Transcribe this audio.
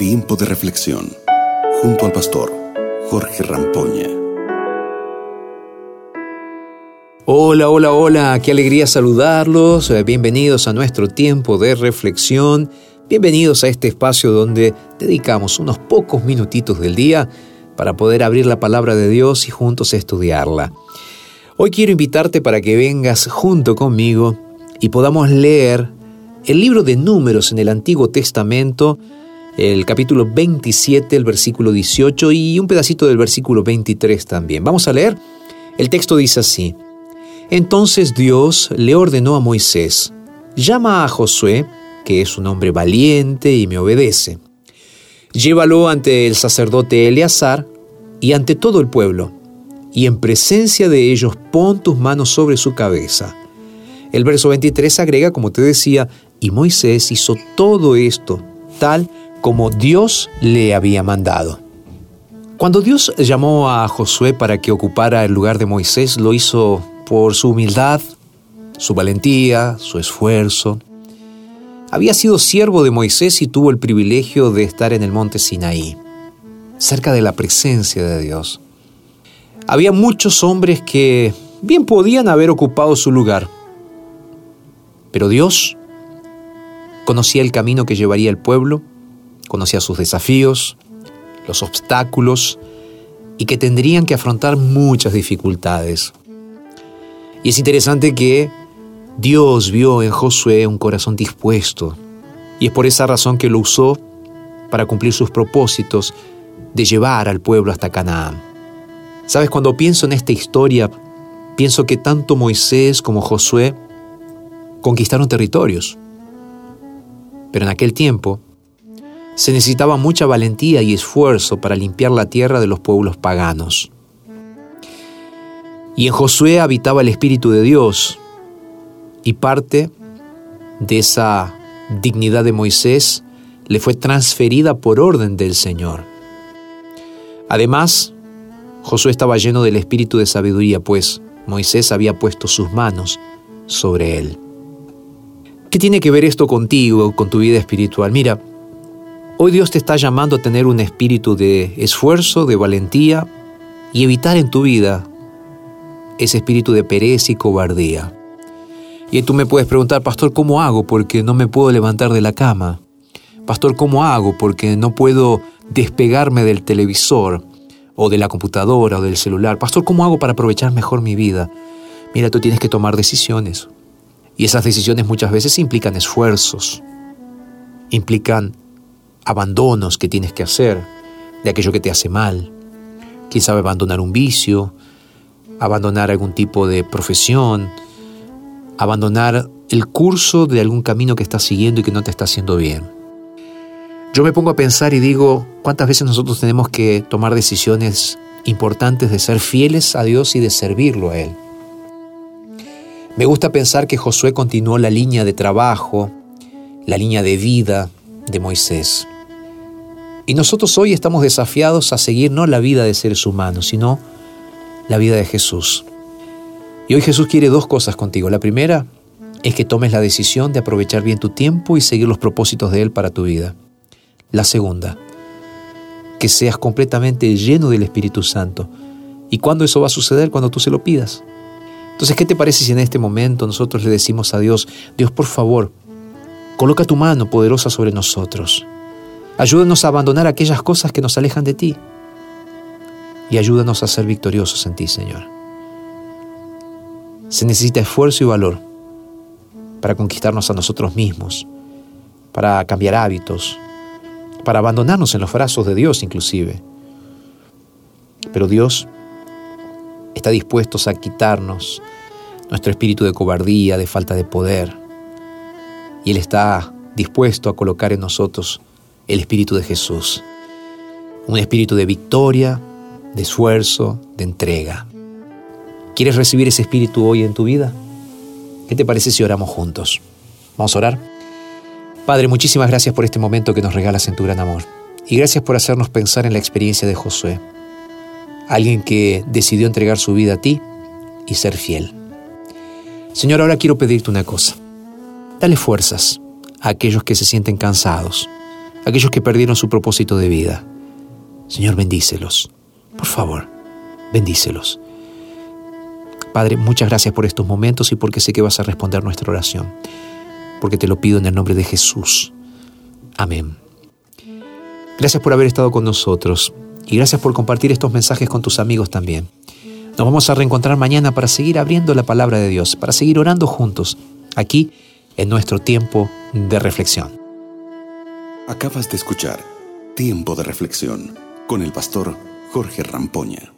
Tiempo de reflexión junto al pastor Jorge Rampoña. Hola, hola, hola, qué alegría saludarlos. Eh, bienvenidos a nuestro tiempo de reflexión. Bienvenidos a este espacio donde dedicamos unos pocos minutitos del día para poder abrir la palabra de Dios y juntos estudiarla. Hoy quiero invitarte para que vengas junto conmigo y podamos leer el libro de números en el Antiguo Testamento, el capítulo 27, el versículo 18 y un pedacito del versículo 23 también. Vamos a leer. El texto dice así. Entonces Dios le ordenó a Moisés, llama a Josué, que es un hombre valiente y me obedece. Llévalo ante el sacerdote Eleazar y ante todo el pueblo, y en presencia de ellos pon tus manos sobre su cabeza. El verso 23 agrega, como te decía, y Moisés hizo todo esto tal como Dios le había mandado. Cuando Dios llamó a Josué para que ocupara el lugar de Moisés, lo hizo por su humildad, su valentía, su esfuerzo. Había sido siervo de Moisés y tuvo el privilegio de estar en el monte Sinaí, cerca de la presencia de Dios. Había muchos hombres que bien podían haber ocupado su lugar, pero Dios conocía el camino que llevaría el pueblo, conocía sus desafíos, los obstáculos y que tendrían que afrontar muchas dificultades. Y es interesante que Dios vio en Josué un corazón dispuesto y es por esa razón que lo usó para cumplir sus propósitos de llevar al pueblo hasta Canaán. Sabes, cuando pienso en esta historia, pienso que tanto Moisés como Josué conquistaron territorios. Pero en aquel tiempo se necesitaba mucha valentía y esfuerzo para limpiar la tierra de los pueblos paganos. Y en Josué habitaba el Espíritu de Dios, y parte de esa dignidad de Moisés le fue transferida por orden del Señor. Además, Josué estaba lleno del espíritu de sabiduría, pues Moisés había puesto sus manos sobre él. ¿Qué tiene que ver esto contigo, con tu vida espiritual? Mira, hoy Dios te está llamando a tener un espíritu de esfuerzo, de valentía y evitar en tu vida ese espíritu de pereza y cobardía. Y tú me puedes preguntar, pastor, ¿cómo hago? Porque no me puedo levantar de la cama. Pastor, ¿cómo hago? Porque no puedo despegarme del televisor o de la computadora o del celular. Pastor, ¿cómo hago para aprovechar mejor mi vida? Mira, tú tienes que tomar decisiones. Y esas decisiones muchas veces implican esfuerzos, implican abandonos que tienes que hacer de aquello que te hace mal. Quién sabe abandonar un vicio, abandonar algún tipo de profesión, abandonar el curso de algún camino que estás siguiendo y que no te está haciendo bien. Yo me pongo a pensar y digo, ¿cuántas veces nosotros tenemos que tomar decisiones importantes de ser fieles a Dios y de servirlo a Él? Me gusta pensar que Josué continuó la línea de trabajo, la línea de vida de Moisés. Y nosotros hoy estamos desafiados a seguir no la vida de seres humanos, sino la vida de Jesús. Y hoy Jesús quiere dos cosas contigo. La primera es que tomes la decisión de aprovechar bien tu tiempo y seguir los propósitos de Él para tu vida. La segunda, que seas completamente lleno del Espíritu Santo. ¿Y cuándo eso va a suceder? Cuando tú se lo pidas. Entonces, ¿qué te parece si en este momento nosotros le decimos a Dios, Dios, por favor, coloca tu mano poderosa sobre nosotros? Ayúdanos a abandonar aquellas cosas que nos alejan de ti y ayúdanos a ser victoriosos en ti, Señor. Se necesita esfuerzo y valor para conquistarnos a nosotros mismos, para cambiar hábitos, para abandonarnos en los brazos de Dios inclusive. Pero Dios está dispuesto a quitarnos nuestro espíritu de cobardía, de falta de poder. Y Él está dispuesto a colocar en nosotros el espíritu de Jesús. Un espíritu de victoria, de esfuerzo, de entrega. ¿Quieres recibir ese espíritu hoy en tu vida? ¿Qué te parece si oramos juntos? Vamos a orar. Padre, muchísimas gracias por este momento que nos regalas en tu gran amor. Y gracias por hacernos pensar en la experiencia de Josué alguien que decidió entregar su vida a ti y ser fiel. Señor, ahora quiero pedirte una cosa. Dale fuerzas a aquellos que se sienten cansados, aquellos que perdieron su propósito de vida. Señor, bendícelos. Por favor, bendícelos. Padre, muchas gracias por estos momentos y porque sé que vas a responder nuestra oración. Porque te lo pido en el nombre de Jesús. Amén. Gracias por haber estado con nosotros y gracias por compartir estos mensajes con tus amigos también. Nos vamos a reencontrar mañana para seguir abriendo la palabra de Dios, para seguir orando juntos, aquí en nuestro tiempo de reflexión. Acabas de escuchar Tiempo de Reflexión con el pastor Jorge Rampoña.